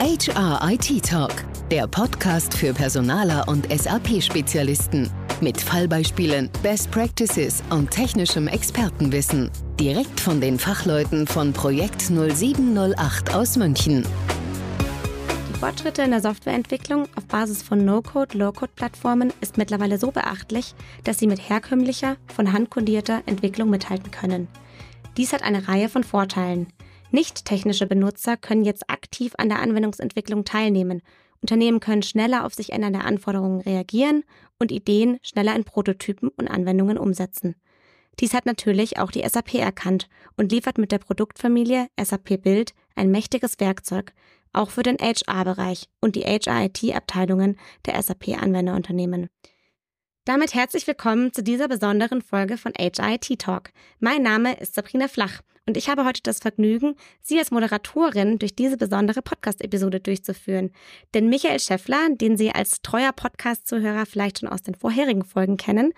HR IT Talk, der Podcast für Personaler und SAP-Spezialisten. Mit Fallbeispielen, Best Practices und technischem Expertenwissen. Direkt von den Fachleuten von Projekt 0708 aus München. Die Fortschritte in der Softwareentwicklung auf Basis von No-Code, Low-Code-Plattformen ist mittlerweile so beachtlich, dass sie mit herkömmlicher, von Hand kodierter Entwicklung mithalten können. Dies hat eine Reihe von Vorteilen. Nicht technische Benutzer können jetzt aktiv an der Anwendungsentwicklung teilnehmen. Unternehmen können schneller auf sich ändernde Anforderungen reagieren und Ideen schneller in Prototypen und Anwendungen umsetzen. Dies hat natürlich auch die SAP erkannt und liefert mit der Produktfamilie SAP Build ein mächtiges Werkzeug, auch für den HR-Bereich und die HR-IT-Abteilungen der SAP-Anwenderunternehmen. Damit herzlich willkommen zu dieser besonderen Folge von HIT Talk. Mein Name ist Sabrina Flach und ich habe heute das Vergnügen, Sie als Moderatorin durch diese besondere Podcast-Episode durchzuführen. Denn Michael Schäffler, den Sie als treuer Podcast-Zuhörer vielleicht schon aus den vorherigen Folgen kennen,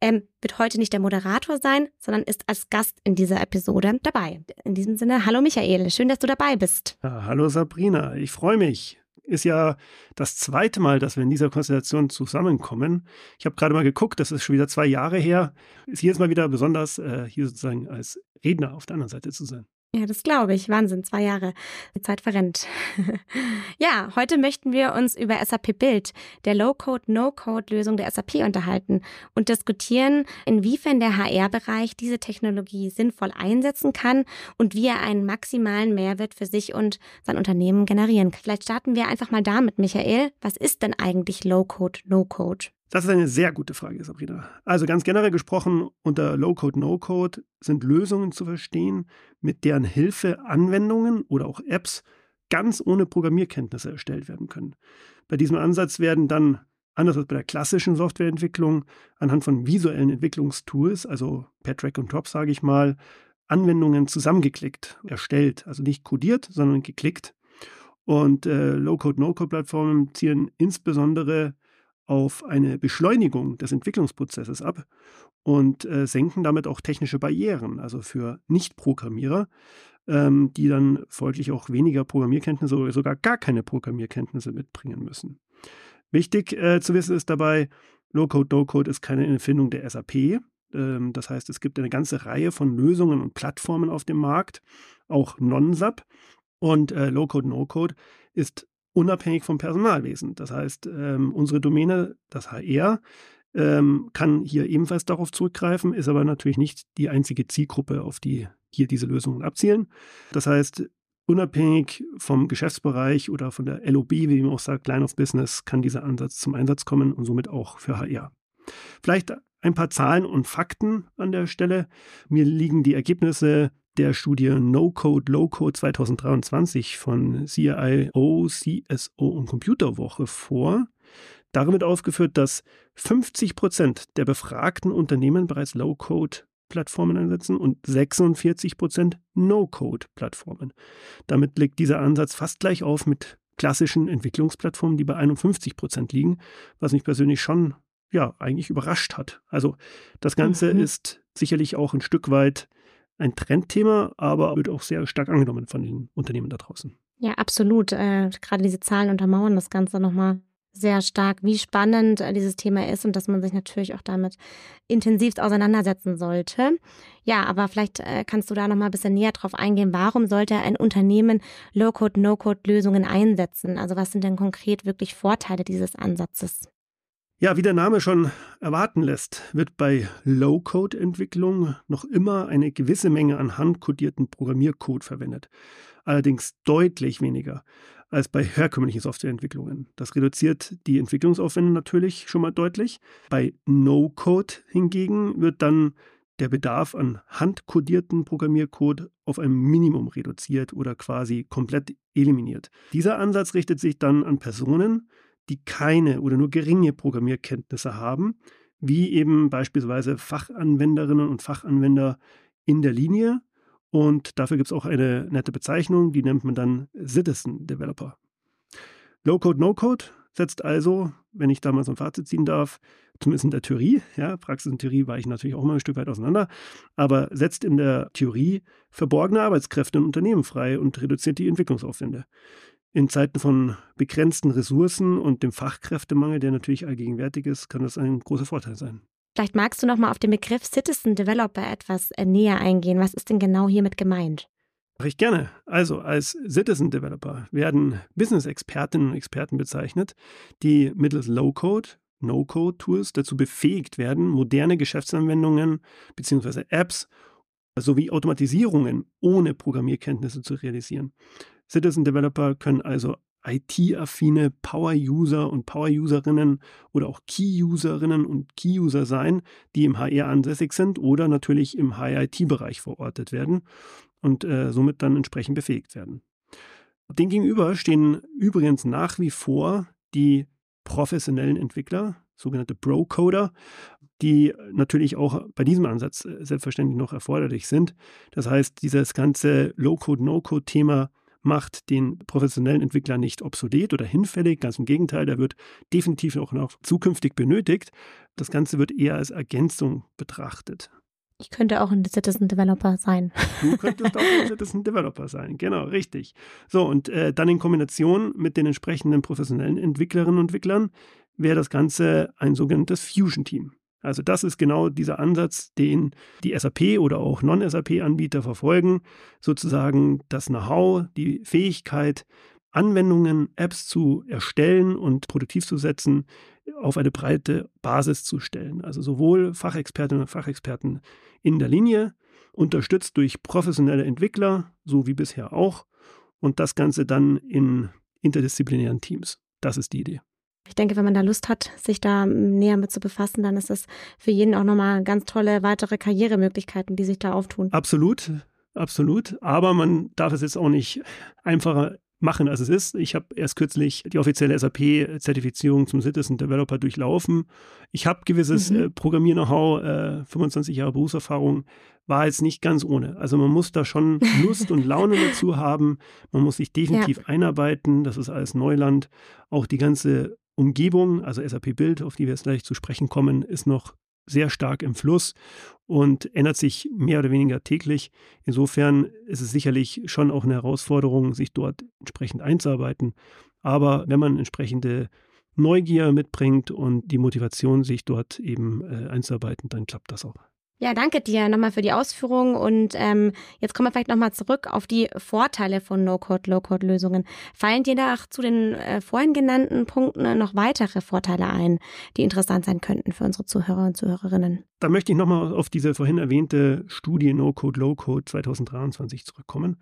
ähm, wird heute nicht der Moderator sein, sondern ist als Gast in dieser Episode dabei. In diesem Sinne, hallo Michael, schön, dass du dabei bist. Ja, hallo Sabrina, ich freue mich ist ja das zweite Mal, dass wir in dieser Konstellation zusammenkommen. Ich habe gerade mal geguckt, das ist schon wieder zwei Jahre her. Ist jedes Mal wieder besonders, äh, hier sozusagen als Redner auf der anderen Seite zu sein. Ja, das glaube ich. Wahnsinn, zwei Jahre. Die Zeit verrennt. ja, heute möchten wir uns über SAP Build, der Low-Code, No-Code-Lösung der SAP unterhalten und diskutieren, inwiefern der HR-Bereich diese Technologie sinnvoll einsetzen kann und wie er einen maximalen Mehrwert für sich und sein Unternehmen generieren kann. Vielleicht starten wir einfach mal damit, Michael. Was ist denn eigentlich Low-Code, No-Code? Das ist eine sehr gute Frage, Sabrina. Also ganz generell gesprochen, unter Low-Code, No-Code sind Lösungen zu verstehen, mit deren Hilfe Anwendungen oder auch Apps ganz ohne Programmierkenntnisse erstellt werden können. Bei diesem Ansatz werden dann, anders als bei der klassischen Softwareentwicklung, anhand von visuellen Entwicklungstools, also per Track und Drop, sage ich mal, Anwendungen zusammengeklickt, erstellt. Also nicht codiert, sondern geklickt. Und äh, Low-Code, No-Code-Plattformen zielen insbesondere auf eine Beschleunigung des Entwicklungsprozesses ab und äh, senken damit auch technische Barrieren, also für Nicht-Programmierer, ähm, die dann folglich auch weniger Programmierkenntnisse oder sogar gar keine Programmierkenntnisse mitbringen müssen. Wichtig äh, zu wissen ist dabei, Low-Code, No-Code ist keine Erfindung der SAP. Ähm, das heißt, es gibt eine ganze Reihe von Lösungen und Plattformen auf dem Markt, auch Non-SAP. Und äh, Low-Code, No-Code ist unabhängig vom Personalwesen. Das heißt, ähm, unsere Domäne, das HR, ähm, kann hier ebenfalls darauf zurückgreifen, ist aber natürlich nicht die einzige Zielgruppe, auf die hier diese Lösungen abzielen. Das heißt, unabhängig vom Geschäftsbereich oder von der LOB, wie man auch sagt, Line of Business, kann dieser Ansatz zum Einsatz kommen und somit auch für HR. Vielleicht ein paar Zahlen und Fakten an der Stelle. Mir liegen die Ergebnisse der Studie No Code, Low Code 2023 von CIO, CSO und Computerwoche vor. Darin wird aufgeführt, dass 50 Prozent der befragten Unternehmen bereits Low-Code-Plattformen einsetzen und 46 Prozent No-Code-Plattformen. Damit liegt dieser Ansatz fast gleich auf mit klassischen Entwicklungsplattformen, die bei 51 Prozent liegen, was mich persönlich schon ja eigentlich überrascht hat. Also das Ganze mhm. ist sicherlich auch ein Stück weit ein Trendthema, aber wird auch sehr stark angenommen von den Unternehmen da draußen. Ja, absolut. Äh, gerade diese Zahlen untermauern das Ganze nochmal sehr stark, wie spannend äh, dieses Thema ist und dass man sich natürlich auch damit intensiv auseinandersetzen sollte. Ja, aber vielleicht äh, kannst du da nochmal ein bisschen näher drauf eingehen. Warum sollte ein Unternehmen Low-Code, No-Code-Lösungen einsetzen? Also was sind denn konkret wirklich Vorteile dieses Ansatzes? Ja, wie der Name schon erwarten lässt, wird bei Low-Code-Entwicklung noch immer eine gewisse Menge an handkodierten Programmiercode verwendet. Allerdings deutlich weniger als bei herkömmlichen Softwareentwicklungen. Das reduziert die Entwicklungsaufwände natürlich schon mal deutlich. Bei No-Code hingegen wird dann der Bedarf an handkodierten Programmiercode auf ein Minimum reduziert oder quasi komplett eliminiert. Dieser Ansatz richtet sich dann an Personen, die keine oder nur geringe Programmierkenntnisse haben, wie eben beispielsweise Fachanwenderinnen und Fachanwender in der Linie. Und dafür gibt es auch eine nette Bezeichnung, die nennt man dann Citizen Developer. Low-Code, No-Code setzt also, wenn ich da mal so ein Fazit ziehen darf, zumindest in der Theorie, ja, Praxis und Theorie weichen natürlich auch mal ein Stück weit auseinander, aber setzt in der Theorie verborgene Arbeitskräfte in Unternehmen frei und reduziert die Entwicklungsaufwände. In Zeiten von begrenzten Ressourcen und dem Fachkräftemangel, der natürlich allgegenwärtig ist, kann das ein großer Vorteil sein. Vielleicht magst du noch mal auf den Begriff Citizen Developer etwas äh, näher eingehen. Was ist denn genau hiermit gemeint? Mache ich gerne. Also als Citizen Developer werden Business-Expertinnen und Experten bezeichnet, die mittels Low-Code, No-Code-Tools dazu befähigt werden, moderne Geschäftsanwendungen bzw. Apps sowie Automatisierungen ohne Programmierkenntnisse zu realisieren. Citizen Developer können also IT-affine Power-User und Power-Userinnen oder auch Key-Userinnen und Key-User sein, die im HR ansässig sind oder natürlich im HR-IT-Bereich verortet werden und äh, somit dann entsprechend befähigt werden. Dem gegenüber stehen übrigens nach wie vor die professionellen Entwickler, sogenannte Pro-Coder, die natürlich auch bei diesem Ansatz äh, selbstverständlich noch erforderlich sind. Das heißt, dieses ganze Low-Code, No-Code-Thema macht den professionellen Entwickler nicht obsolet oder hinfällig. Ganz im Gegenteil, der wird definitiv auch noch zukünftig benötigt. Das Ganze wird eher als Ergänzung betrachtet. Ich könnte auch ein Citizen Developer sein. Du könntest auch ein Citizen Developer sein, genau, richtig. So, und äh, dann in Kombination mit den entsprechenden professionellen Entwicklerinnen und Entwicklern wäre das Ganze ein sogenanntes Fusion-Team. Also das ist genau dieser Ansatz, den die SAP oder auch Non-SAP-Anbieter verfolgen, sozusagen das Know-how, die Fähigkeit, Anwendungen, Apps zu erstellen und produktiv zu setzen, auf eine breite Basis zu stellen. Also sowohl Fachexpertinnen und Fachexperten in der Linie, unterstützt durch professionelle Entwickler, so wie bisher auch, und das Ganze dann in interdisziplinären Teams. Das ist die Idee. Ich denke, wenn man da Lust hat, sich da näher mit zu befassen, dann ist das für jeden auch nochmal ganz tolle weitere Karrieremöglichkeiten, die sich da auftun. Absolut, absolut. Aber man darf es jetzt auch nicht einfacher machen, als es ist. Ich habe erst kürzlich die offizielle SAP-Zertifizierung zum Citizen Developer durchlaufen. Ich habe gewisses mhm. äh, Programmier-Know-how, äh, 25 Jahre Berufserfahrung, war jetzt nicht ganz ohne. Also man muss da schon Lust und Laune dazu haben. Man muss sich definitiv ja. einarbeiten. Das ist alles Neuland. Auch die ganze Umgebung, also SAP Bild, auf die wir jetzt gleich zu sprechen kommen, ist noch sehr stark im Fluss und ändert sich mehr oder weniger täglich. Insofern ist es sicherlich schon auch eine Herausforderung, sich dort entsprechend einzuarbeiten. Aber wenn man entsprechende Neugier mitbringt und die Motivation, sich dort eben äh, einzuarbeiten, dann klappt das auch. Ja, danke dir nochmal für die Ausführungen und ähm, jetzt kommen wir vielleicht nochmal zurück auf die Vorteile von No-Code, Low-Code-Lösungen. Fallen dir da zu den äh, vorhin genannten Punkten noch weitere Vorteile ein, die interessant sein könnten für unsere Zuhörer und Zuhörerinnen? Da möchte ich nochmal auf diese vorhin erwähnte Studie No-Code, Low-Code 2023 zurückkommen.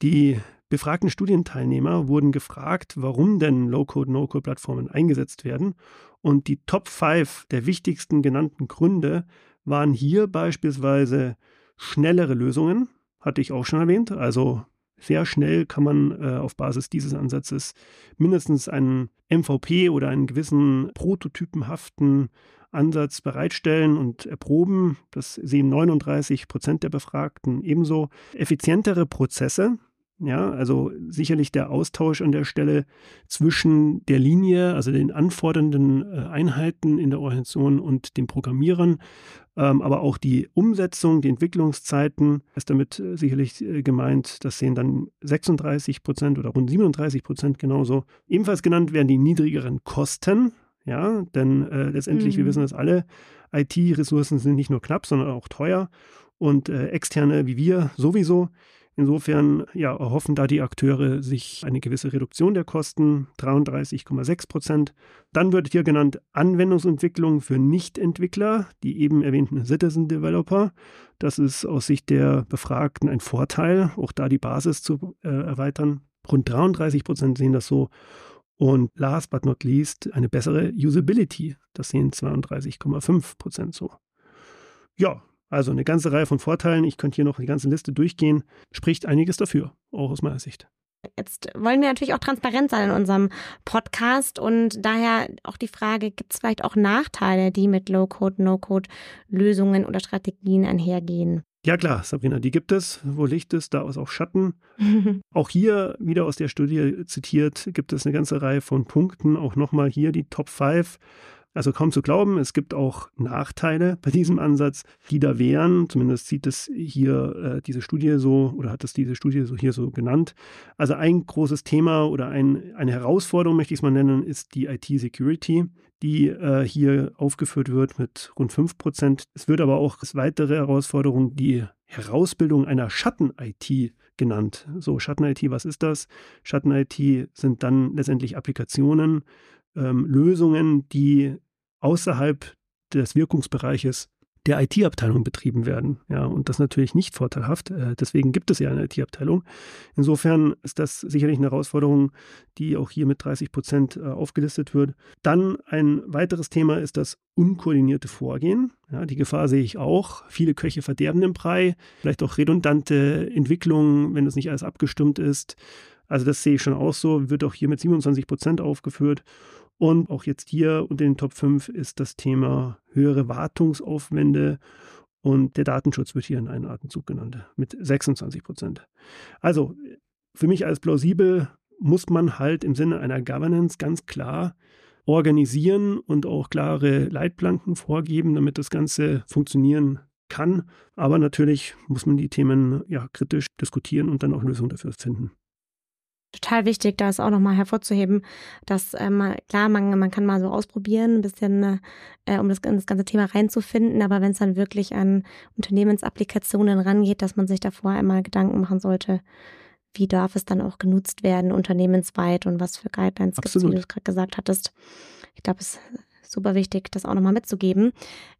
Die befragten Studienteilnehmer wurden gefragt, warum denn Low-Code, No-Code-Plattformen eingesetzt werden und die Top 5 der wichtigsten genannten Gründe waren hier beispielsweise schnellere Lösungen, hatte ich auch schon erwähnt. Also sehr schnell kann man äh, auf Basis dieses Ansatzes mindestens einen MVP oder einen gewissen prototypenhaften Ansatz bereitstellen und erproben. Das sehen 39 Prozent der Befragten ebenso. Effizientere Prozesse, ja, also sicherlich der Austausch an der Stelle zwischen der Linie, also den anfordernden äh, Einheiten in der Organisation und den Programmierern, ähm, aber auch die Umsetzung, die Entwicklungszeiten ist damit äh, sicherlich äh, gemeint. Das sehen dann 36 Prozent oder rund 37 Prozent genauso. Ebenfalls genannt werden die niedrigeren Kosten, ja, denn äh, letztendlich, mhm. wir wissen das alle, IT-Ressourcen sind nicht nur knapp, sondern auch teuer und äh, externe wie wir sowieso. Insofern ja, erhoffen da die Akteure sich eine gewisse Reduktion der Kosten, 33,6 Prozent. Dann wird hier genannt Anwendungsentwicklung für Nichtentwickler, die eben erwähnten Citizen Developer. Das ist aus Sicht der Befragten ein Vorteil, auch da die Basis zu äh, erweitern. Rund 33 Prozent sehen das so. Und last but not least eine bessere Usability. Das sehen 32,5 Prozent so. Ja, also eine ganze Reihe von Vorteilen. Ich könnte hier noch die ganze Liste durchgehen. Spricht einiges dafür, auch aus meiner Sicht. Jetzt wollen wir natürlich auch transparent sein in unserem Podcast und daher auch die Frage, gibt es vielleicht auch Nachteile, die mit Low-Code, No-Code-Lösungen oder Strategien einhergehen? Ja klar, Sabrina, die gibt es. Wo Licht ist, da ist auch Schatten. auch hier wieder aus der Studie zitiert, gibt es eine ganze Reihe von Punkten. Auch nochmal hier die Top 5 Also kaum zu glauben, es gibt auch Nachteile bei diesem Ansatz, die da wären. Zumindest sieht es hier äh, diese Studie so oder hat es diese Studie so hier so genannt. Also ein großes Thema oder ein, eine Herausforderung, möchte ich es mal nennen, ist die IT-Security, die äh, hier aufgeführt wird mit rund 5 Prozent. Es wird aber auch als weitere Herausforderung die Herausbildung einer Schatten-IT genannt. So, Schatten-IT, was ist das? Schatten-IT sind dann letztendlich Applikationen, ähm, Lösungen, die außerhalb des Wirkungsbereiches der IT-Abteilung betrieben werden. Ja, und das natürlich nicht vorteilhaft. Äh, deswegen gibt es ja eine IT-Abteilung. Insofern ist das sicherlich eine Herausforderung, die auch hier mit 30 Prozent äh, aufgelistet wird. Dann ein weiteres Thema ist das unkoordinierte Vorgehen. Ja, die Gefahr sehe ich auch. Viele Köche verderben den Brei. Vielleicht auch redundante Entwicklungen, wenn das nicht alles abgestimmt ist. Also das sehe ich schon auch so, wird auch hier mit 27 Prozent aufgeführt. Und auch jetzt hier unter den Top 5 ist das Thema höhere Wartungsaufwände und der Datenschutz wird hier in einem Atemzug genannt mit 26 Prozent. Also für mich als plausibel muss man halt im Sinne einer Governance ganz klar organisieren und auch klare Leitplanken vorgeben, damit das Ganze funktionieren kann. Aber natürlich muss man die Themen ja kritisch diskutieren und dann auch Lösungen dafür finden total wichtig, da ist auch nochmal hervorzuheben, dass ähm, klar, man, man kann mal so ausprobieren, ein bisschen, äh, um das, in das ganze Thema reinzufinden, aber wenn es dann wirklich an Unternehmensapplikationen rangeht, dass man sich davor einmal Gedanken machen sollte, wie darf es dann auch genutzt werden, unternehmensweit und was für Guidelines gibt es, wie du es gerade gesagt hattest. Ich glaube, es super wichtig, das auch nochmal mitzugeben.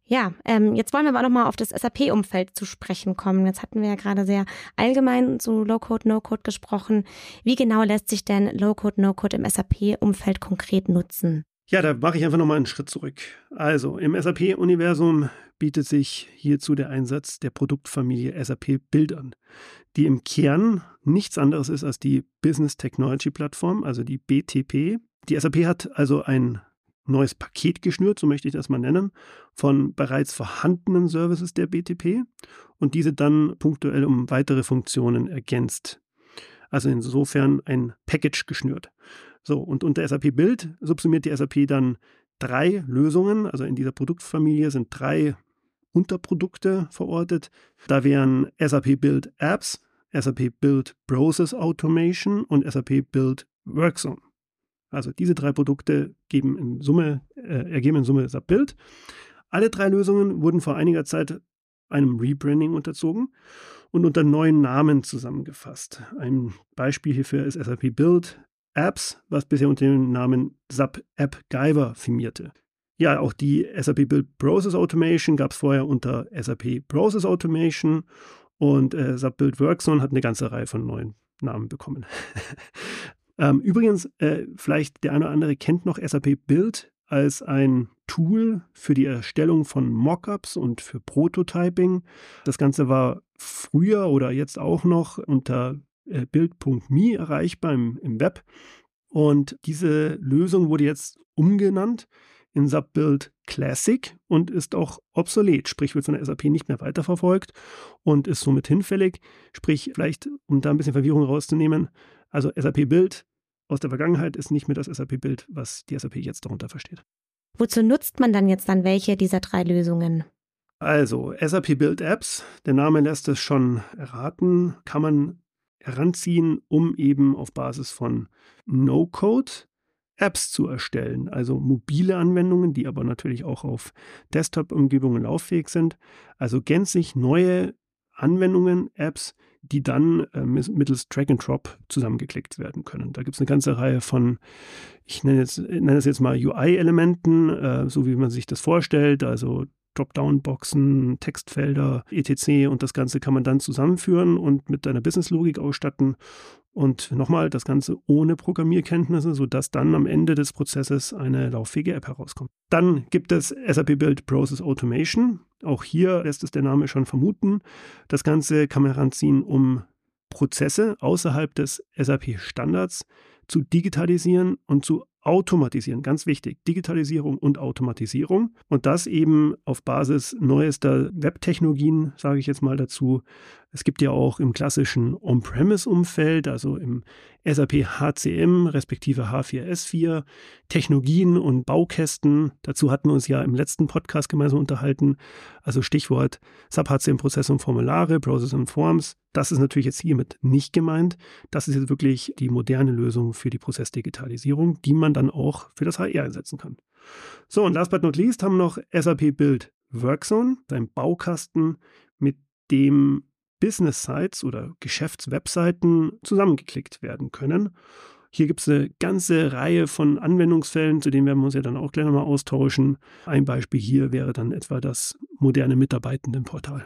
Ja, ähm, jetzt wollen wir aber nochmal auf das SAP-Umfeld zu sprechen kommen. Jetzt hatten wir ja gerade sehr allgemein zu Low-Code, No-Code gesprochen. Wie genau lässt sich denn Low-Code, No-Code im SAP-Umfeld konkret nutzen? Ja, da mache ich einfach nochmal einen Schritt zurück. Also im SAP-Universum bietet sich hierzu der Einsatz der Produktfamilie SAP Build an, die im Kern nichts anderes ist als die Business Technology Plattform, also die BTP. Die SAP hat also ein neues Paket geschnürt, so möchte ich das mal nennen, von bereits vorhandenen Services der BTP und diese dann punktuell um weitere Funktionen ergänzt. Also insofern ein Package geschnürt. So, und unter SAP Build subsumiert die SAP dann drei Lösungen. Also in dieser Produktfamilie sind drei Unterprodukte verortet. Da wären SAP Build Apps, SAP Build Process Automation und SAP Build Workzone. Also diese drei Produkte geben in Summe, äh, ergeben in Summe SAP Build. Alle drei Lösungen wurden vor einiger Zeit einem Rebranding unterzogen und unter neuen Namen zusammengefasst. Ein Beispiel hierfür ist SAP Build Apps, was bisher unter dem Namen SAP App Giver firmierte. Ja, auch die SAP Build Process Automation gab es vorher unter SAP Process Automation und äh, SAP Build Workzone hat eine ganze Reihe von neuen Namen bekommen. Ähm, übrigens, äh, vielleicht der eine oder andere kennt noch SAP Build als ein Tool für die Erstellung von Mockups und für Prototyping. Das Ganze war früher oder jetzt auch noch unter äh, build.me erreichbar im, im Web. Und diese Lösung wurde jetzt umgenannt in SAP Build Classic und ist auch obsolet, sprich wird von der SAP nicht mehr weiterverfolgt und ist somit hinfällig. Sprich, vielleicht, um da ein bisschen Verwirrung rauszunehmen, also SAP Build aus der Vergangenheit ist nicht mehr das SAP Build, was die SAP jetzt darunter versteht. Wozu nutzt man dann jetzt dann welche dieser drei Lösungen? Also SAP Build Apps, der Name lässt es schon erraten, kann man heranziehen, um eben auf Basis von No-Code Apps zu erstellen, also mobile Anwendungen, die aber natürlich auch auf Desktop-Umgebungen lauffähig sind. Also gänzlich neue Anwendungen, Apps, die dann äh, mittels Drag and Drop zusammengeklickt werden können. Da gibt es eine ganze Reihe von, ich nenne, jetzt, nenne es jetzt mal UI-Elementen, äh, so wie man sich das vorstellt, also Dropdown-Boxen, Textfelder, etc. Und das Ganze kann man dann zusammenführen und mit einer Business-Logik ausstatten. Und nochmal, das Ganze ohne Programmierkenntnisse, sodass dann am Ende des Prozesses eine lauffähige App herauskommt. Dann gibt es SAP Build Process Automation. Auch hier lässt es der Name schon vermuten. Das Ganze kann man heranziehen, um Prozesse außerhalb des SAP-Standards zu digitalisieren und zu automatisieren. Ganz wichtig, Digitalisierung und Automatisierung. Und das eben auf Basis neuester Webtechnologien, sage ich jetzt mal dazu, Es gibt ja auch im klassischen On-Premise-Umfeld, also im SAP HCM respektive H4S4, Technologien und Baukästen. Dazu hatten wir uns ja im letzten Podcast gemeinsam unterhalten. Also Stichwort SAP HCM Prozesse und Formulare, Process und Forms. Das ist natürlich jetzt hiermit nicht gemeint. Das ist jetzt wirklich die moderne Lösung für die Prozessdigitalisierung, die man dann auch für das HR einsetzen kann. So, und last but not least haben wir noch SAP Build Workzone, ein Baukasten, mit dem Business Sites oder Geschäftswebseiten zusammengeklickt werden können. Hier gibt es eine ganze Reihe von Anwendungsfällen, zu denen werden wir uns ja dann auch gleich nochmal austauschen. Ein Beispiel hier wäre dann etwa das moderne Mitarbeitendenportal.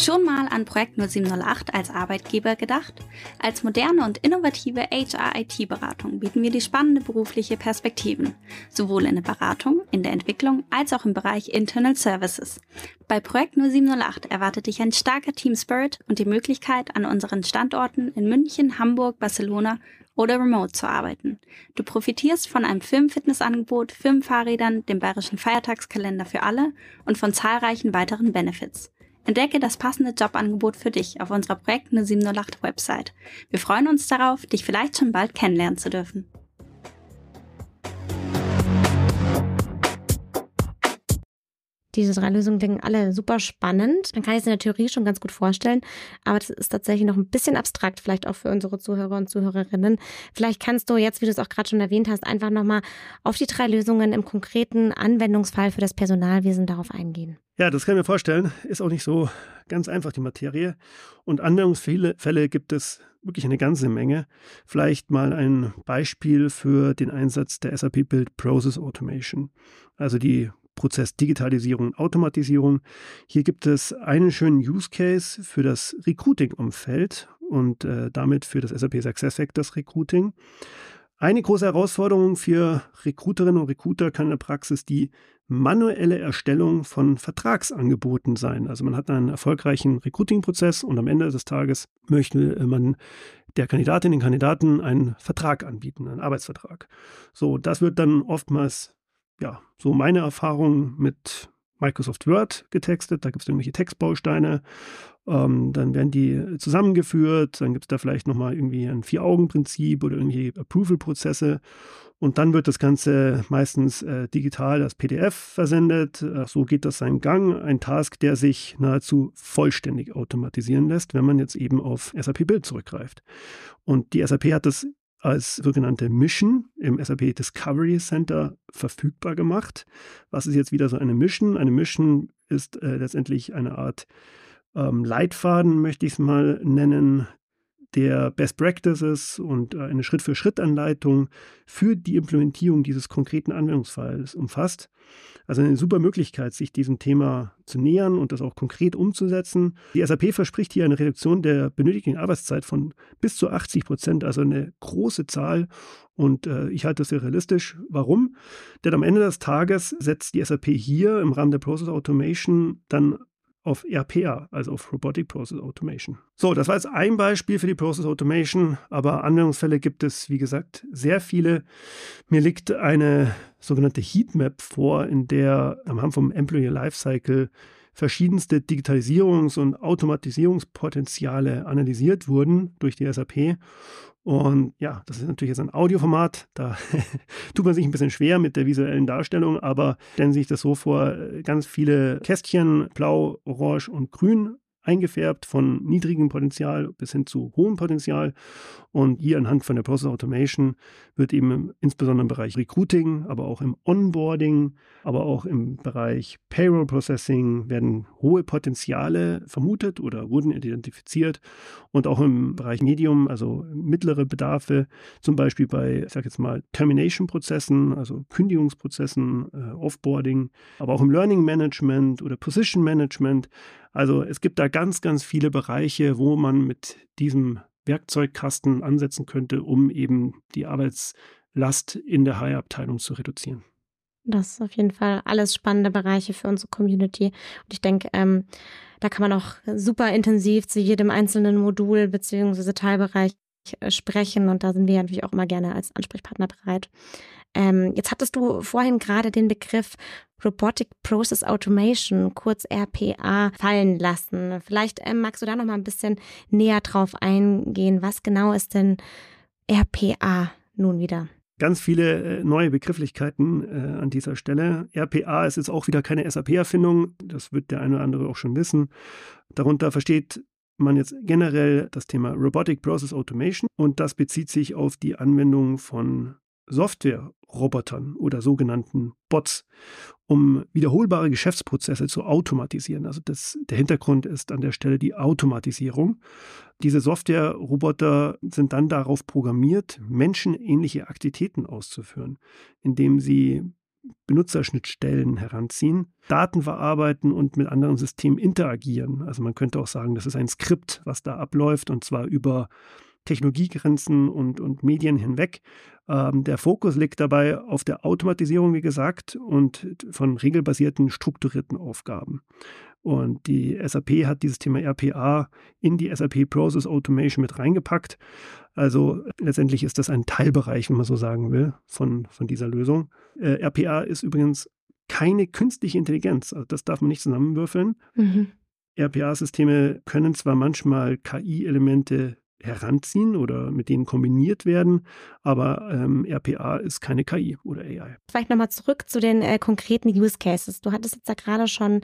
Schon mal an Projekt 0708 als Arbeitgeber gedacht? Als moderne und innovative HR-IT-Beratung bieten wir die spannende berufliche Perspektiven, sowohl in der Beratung, in der Entwicklung als auch im Bereich Internal Services. Bei Projekt 0708 erwartet dich ein starker Team Spirit und die Möglichkeit, an unseren Standorten in München, Hamburg, Barcelona oder remote zu arbeiten. Du profitierst von einem Firmenfitnessangebot, Firmenfahrrädern, dem bayerischen Feiertagskalender für alle und von zahlreichen weiteren Benefits. Entdecke das passende Jobangebot für dich auf unserer Projekt 0708 Website. Wir freuen uns darauf, dich vielleicht schon bald kennenlernen zu dürfen. Diese drei Lösungen klingen alle super spannend. Man kann es in der Theorie schon ganz gut vorstellen, aber das ist tatsächlich noch ein bisschen abstrakt, vielleicht auch für unsere Zuhörer und Zuhörerinnen. Vielleicht kannst du jetzt, wie du es auch gerade schon erwähnt hast, einfach nochmal auf die drei Lösungen im konkreten Anwendungsfall für das Personalwesen darauf eingehen. Ja, das kann ich mir vorstellen. Ist auch nicht so ganz einfach, die Materie. Und Anwendungsfälle gibt es wirklich eine ganze Menge. Vielleicht mal ein Beispiel für den Einsatz der SAP Build Process Automation. Also die Prozessdigitalisierung und Automatisierung. Hier gibt es einen schönen Use Case für das Recruiting-Umfeld und äh, damit für das SAP SuccessFactors Recruiting. Eine große Herausforderung für Recruiterinnen und Recruiter kann in der Praxis die manuelle Erstellung von Vertragsangeboten sein. Also man hat einen erfolgreichen Recruiting-Prozess und am Ende des Tages möchte man der Kandidatin, den Kandidaten einen Vertrag anbieten, einen Arbeitsvertrag. So, das wird dann oftmals ja, so meine Erfahrung mit Microsoft Word getextet. Da gibt es irgendwelche Textbausteine. Ähm, dann werden die zusammengeführt. Dann gibt es da vielleicht nochmal irgendwie ein Vier-Augen-Prinzip oder irgendwie Approval-Prozesse. Und dann wird das Ganze meistens äh, digital als PDF versendet. Ach, so geht das seinen Gang. Ein Task, der sich nahezu vollständig automatisieren lässt, wenn man jetzt eben auf SAP Build zurückgreift. Und die SAP hat das als sogenannte Mission im SAP Discovery Center verfügbar gemacht. Was ist jetzt wieder so eine Mission? Eine Mission ist äh, letztendlich eine Art ähm, Leitfaden, möchte ich es mal nennen, der Best Practices und äh, eine Schritt-für-Schritt-Anleitung für die Implementierung dieses konkreten Anwendungsfalls umfasst. Also eine super Möglichkeit, sich diesem Thema zu nähern und das auch konkret umzusetzen. Die SAP verspricht hier eine Reduktion der benötigten Arbeitszeit von bis zu 80 Prozent, also eine große Zahl. Und äh, ich halte das sehr realistisch. Warum? Denn am Ende des Tages setzt die SAP hier im Rahmen der Process Automation dann auf RPA, also auf Robotic Process Automation. So, das war jetzt ein Beispiel für die Process Automation, aber Anwendungsfälle gibt es, wie gesagt, sehr viele. Mir liegt eine sogenannte Heatmap vor, in der am Hand vom Employee Lifecycle verschiedenste Digitalisierungs- und Automatisierungspotenziale analysiert wurden durch die SAP. Und ja, das ist natürlich jetzt ein Audioformat. Da tut man sich ein bisschen schwer mit der visuellen Darstellung, aber stellen Sie sich das so vor, ganz viele Kästchen, blau, orange und grün eingefärbt von niedrigem Potenzial bis hin zu hohem Potenzial. Und hier anhand von der Process Automation wird eben insbesondere im Bereich Recruiting, aber auch im Onboarding, aber auch im Bereich Payroll Processing werden hohe Potenziale vermutet oder wurden identifiziert. Und auch im Bereich Medium, also mittlere Bedarfe, zum Beispiel bei, ich sage jetzt mal, Termination-Prozessen, also Kündigungsprozessen, äh, Offboarding, aber auch im Learning Management oder Position Management also es gibt da ganz, ganz viele Bereiche, wo man mit diesem Werkzeugkasten ansetzen könnte, um eben die Arbeitslast in der HR-Abteilung zu reduzieren. Das ist auf jeden Fall alles spannende Bereiche für unsere Community. Und ich denke, ähm, da kann man auch super intensiv zu jedem einzelnen Modul bzw. Teilbereich sprechen und da sind wir natürlich auch immer gerne als Ansprechpartner bereit. Ähm, jetzt hattest du vorhin gerade den Begriff Robotic Process Automation, kurz RPA, fallen lassen. Vielleicht ähm, magst du da noch mal ein bisschen näher drauf eingehen. Was genau ist denn RPA nun wieder? Ganz viele äh, neue Begrifflichkeiten äh, an dieser Stelle. RPA ist jetzt auch wieder keine SAP-Erfindung, das wird der eine oder andere auch schon wissen. Darunter versteht man jetzt generell das Thema Robotic Process Automation und das bezieht sich auf die Anwendung von Software-Robotern oder sogenannten Bots, um wiederholbare Geschäftsprozesse zu automatisieren. Also das, der Hintergrund ist an der Stelle die Automatisierung. Diese Software-Roboter sind dann darauf programmiert, menschenähnliche Aktivitäten auszuführen, indem sie Benutzerschnittstellen heranziehen, Daten verarbeiten und mit anderen Systemen interagieren. Also man könnte auch sagen, das ist ein Skript, was da abläuft und zwar über Technologiegrenzen und, und Medien hinweg. Ähm, der Fokus liegt dabei auf der Automatisierung, wie gesagt, und von regelbasierten, strukturierten Aufgaben. Und die SAP hat dieses Thema RPA in die SAP Process Automation mit reingepackt. Also letztendlich ist das ein Teilbereich, wenn man so sagen will, von, von dieser Lösung. Äh, RPA ist übrigens keine künstliche Intelligenz. Also das darf man nicht zusammenwürfeln. Mhm. RPA-Systeme können zwar manchmal KI-Elemente heranziehen oder mit denen kombiniert werden. Aber ähm, RPA ist keine KI oder AI. Vielleicht nochmal zurück zu den äh, konkreten Use Cases. Du hattest jetzt ja gerade schon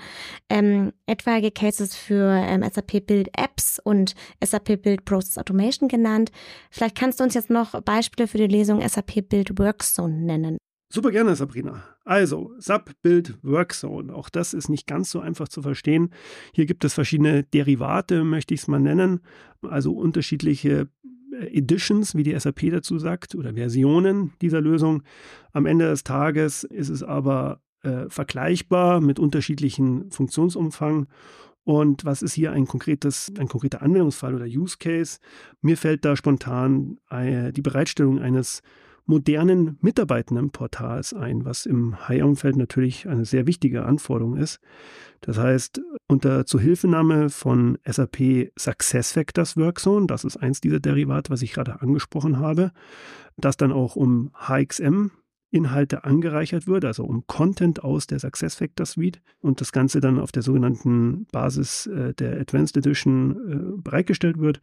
ähm, etwaige Cases für ähm, SAP Build Apps und SAP Build Process Automation genannt. Vielleicht kannst du uns jetzt noch Beispiele für die Lesung SAP Build Workzone nennen. Super gerne, Sabrina. Also, SAP Build Workzone. Auch das ist nicht ganz so einfach zu verstehen. Hier gibt es verschiedene Derivate, möchte ich es mal nennen. Also unterschiedliche äh, Editions, wie die SAP dazu sagt, oder Versionen dieser Lösung. Am Ende des Tages ist es aber äh, vergleichbar mit unterschiedlichen Funktionsumfang. Und was ist hier ein konkretes, ein konkreter Anwendungsfall oder Use Case? Mir fällt da spontan äh, die Bereitstellung eines modernen Mitarbeitendenportals ein, was im High-Umfeld natürlich eine sehr wichtige Anforderung ist. Das heißt, unter Zuhilfenahme von SAP SuccessFactors Workzone, das ist eins dieser Derivate, was ich gerade angesprochen habe, das dann auch um HXM Inhalte angereichert wird, also um Content aus der SuccessFactors Suite und das Ganze dann auf der sogenannten Basis äh, der Advanced Edition äh, bereitgestellt wird,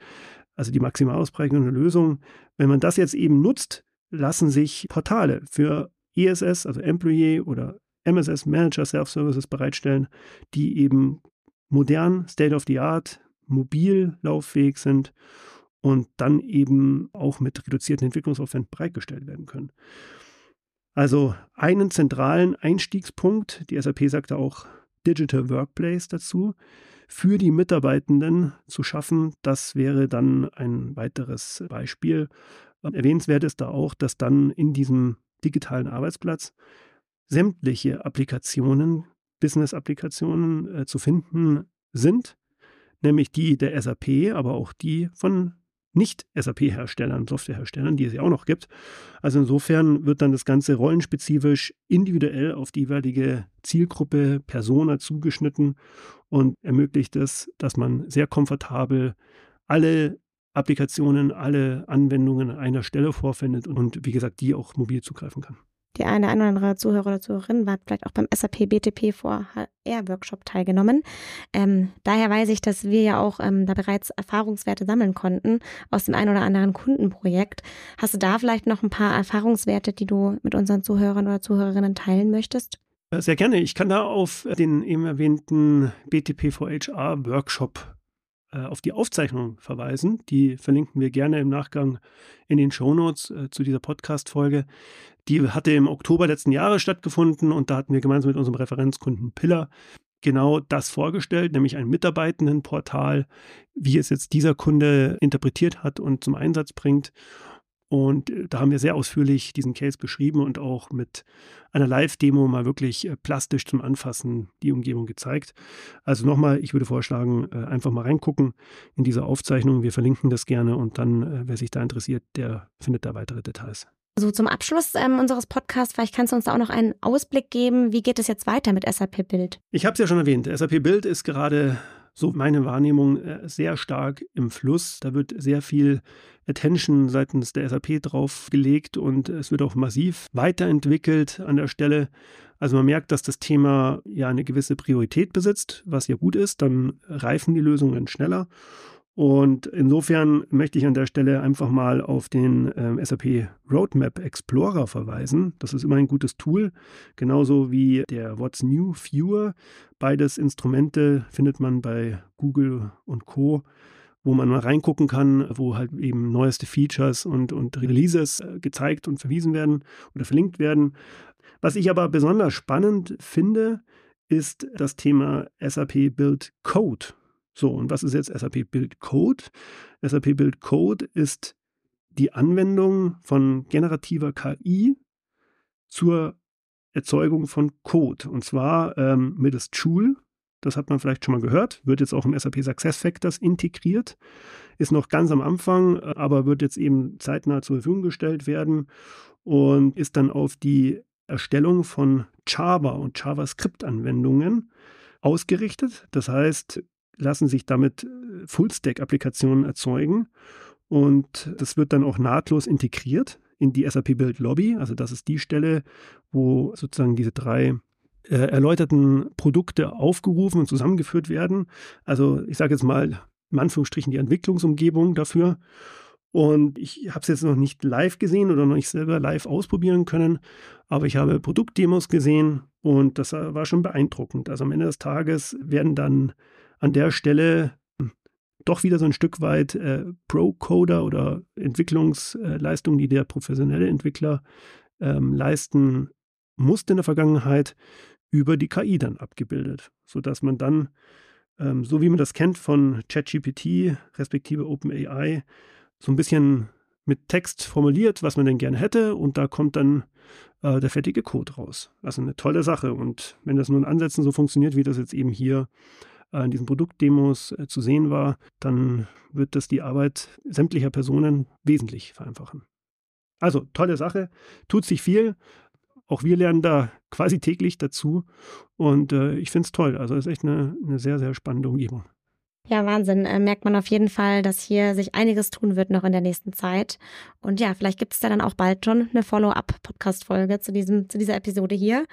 also die Maximalausprägung der Lösung. Wenn man das jetzt eben nutzt, lassen sich Portale für ESS, also Employee oder MSS Manager Self-Services bereitstellen, die eben modern, state of the art, mobil lauffähig sind und dann eben auch mit reduzierten Entwicklungsaufwand bereitgestellt werden können. Also einen zentralen Einstiegspunkt, die SAP sagte auch Digital Workplace dazu, für die Mitarbeitenden zu schaffen, das wäre dann ein weiteres Beispiel, Erwähnenswert ist da auch, dass dann in diesem digitalen Arbeitsplatz sämtliche Applikationen, Business-Applikationen äh, zu finden sind, nämlich die der SAP, aber auch die von nicht-SAP-Herstellern, Softwareherstellern, die es ja auch noch gibt. Also insofern wird dann das Ganze rollenspezifisch individuell auf die jeweilige Zielgruppe, Persona zugeschnitten und ermöglicht es, dass man sehr komfortabel alle Applikationen, alle Anwendungen an einer Stelle vorfindet und wie gesagt, die auch mobil zugreifen kann. Die eine oder andere Zuhörer oder Zuhörerin hat vielleicht auch beim SAP BTP vor HR-Workshop teilgenommen. Ähm, daher weiß ich, dass wir ja auch ähm, da bereits Erfahrungswerte sammeln konnten aus dem einen oder anderen Kundenprojekt. Hast du da vielleicht noch ein paar Erfahrungswerte, die du mit unseren Zuhörern oder Zuhörerinnen teilen möchtest? Äh, sehr gerne. Ich kann da auf den eben erwähnten BTP for HR Workshop auf die Aufzeichnung verweisen. Die verlinken wir gerne im Nachgang in den Shownotes äh, zu dieser Podcast-Folge. Die hatte im Oktober letzten Jahres stattgefunden und da hatten wir gemeinsam mit unserem Referenzkunden Pillar genau das vorgestellt, nämlich ein Mitarbeitendenportal, wie es jetzt dieser Kunde interpretiert hat und zum Einsatz bringt. Und äh, da haben wir sehr ausführlich diesen Case beschrieben und auch mit einer Live-Demo mal wirklich äh, plastisch zum Anfassen die Umgebung gezeigt. Also nochmal, ich würde vorschlagen, äh, einfach mal reingucken in diese Aufzeichnung. Wir verlinken das gerne und dann, wer sich da interessiert, der findet da weitere Details. So zum Abschluss ähm, unseres Podcasts, vielleicht kannst du uns da auch noch einen Ausblick geben. Wie geht es jetzt weiter mit SAP Build? Ich habe es ja schon erwähnt. SAP Build ist gerade so meine Wahrnehmung, äh, sehr stark im Fluss. Da wird sehr viel Attention seitens der SAP draufgelegt und es wird auch massiv weiterentwickelt an der Stelle. Also man merkt, dass das Thema ja eine gewisse Priorität besitzt, was ja gut ist. Dann reifen die Lösungen schneller. Und insofern möchte ich an der Stelle einfach mal auf den äh, SAP Roadmap Explorer verweisen. Das ist immer ein gutes Tool, genauso wie der What's New Viewer. Beides Instrumente findet man bei Google und Co wo man mal reingucken kann, wo halt eben neueste Features und, und Releases äh, gezeigt und verwiesen werden oder verlinkt werden. Was ich aber besonders spannend finde, ist das Thema SAP Build Code. So, und was ist jetzt SAP Build Code? SAP Build Code ist die Anwendung von generativer KI zur Erzeugung von Code. Und zwar ähm, mittels Joule. Das hat man vielleicht schon mal gehört. Wird jetzt auch im SAP Success Factors integriert. Ist noch ganz am Anfang, aber wird jetzt eben zeitnah zur Verfügung gestellt werden und ist dann auf die Erstellung von Java und JavaScript-Anwendungen ausgerichtet. Das heißt, lassen sich damit äh, Full-Stack-Applikationen erzeugen und das wird dann auch nahtlos integriert in die SAP Build Lobby. Also das ist die Stelle, wo sozusagen diese drei äh, erläuterten Produkte aufgerufen und zusammengeführt werden. Also ich sage jetzt mal in Anführungsstrichen die Entwicklungsumgebung dafür. Und ich habe es jetzt noch nicht live gesehen oder noch nicht selber live ausprobieren können, aber ich habe Produktdemos gesehen und das war schon beeindruckend. Also am Ende des Tages werden dann an der Stelle hm, doch wieder so ein Stück weit äh, Pro-Coder oder Entwicklungsleistungen, die der professionelle Entwickler ähm, leisten musste in der Vergangenheit, über die KI dann abgebildet, sodass man dann, ähm, so wie man das kennt von ChatGPT respektive OpenAI, so ein bisschen mit Text formuliert, was man denn gerne hätte und da kommt dann äh, der fertige Code raus. Also eine tolle Sache und wenn das nur in Ansätzen so funktioniert, wie das jetzt eben hier äh, in diesen Produktdemos äh, zu sehen war, dann wird das die Arbeit sämtlicher Personen wesentlich vereinfachen. Also tolle Sache, tut sich viel. Auch wir lernen da quasi täglich dazu und äh, ich finde es toll. Also es ist echt eine, eine sehr, sehr spannende Umgebung. Ja, Wahnsinn. Äh, merkt man auf jeden Fall, dass hier sich einiges tun wird noch in der nächsten Zeit. Und ja, vielleicht gibt es da dann auch bald schon eine Follow-up-Podcast-Folge zu, zu dieser Episode hier.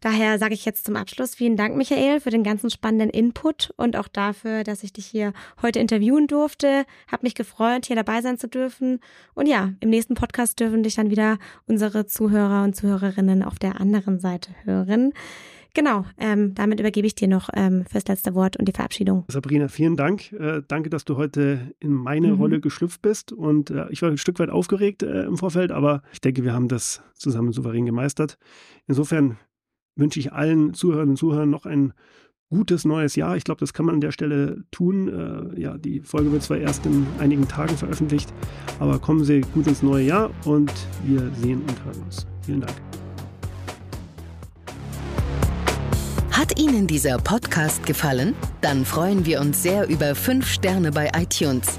Daher sage ich jetzt zum Abschluss vielen Dank, Michael, für den ganzen spannenden Input und auch dafür, dass ich dich hier heute interviewen durfte. Hab mich gefreut, hier dabei sein zu dürfen. Und ja, im nächsten Podcast dürfen dich dann wieder unsere Zuhörer und Zuhörerinnen auf der anderen Seite hören. Genau, ähm, damit übergebe ich dir noch ähm, fürs letzte Wort und die Verabschiedung. Sabrina, vielen Dank. Äh, danke, dass du heute in meine mhm. Rolle geschlüpft bist. Und äh, ich war ein Stück weit aufgeregt äh, im Vorfeld, aber ich denke, wir haben das zusammen souverän gemeistert. Insofern wünsche ich allen Zuhörern und Zuhörern noch ein gutes neues Jahr. Ich glaube, das kann man an der Stelle tun. Äh, ja, die Folge wird zwar erst in einigen Tagen veröffentlicht, aber kommen Sie gut ins neue Jahr und wir sehen und hören uns. Vielen Dank. Hat Ihnen dieser Podcast gefallen? Dann freuen wir uns sehr über 5 Sterne bei iTunes.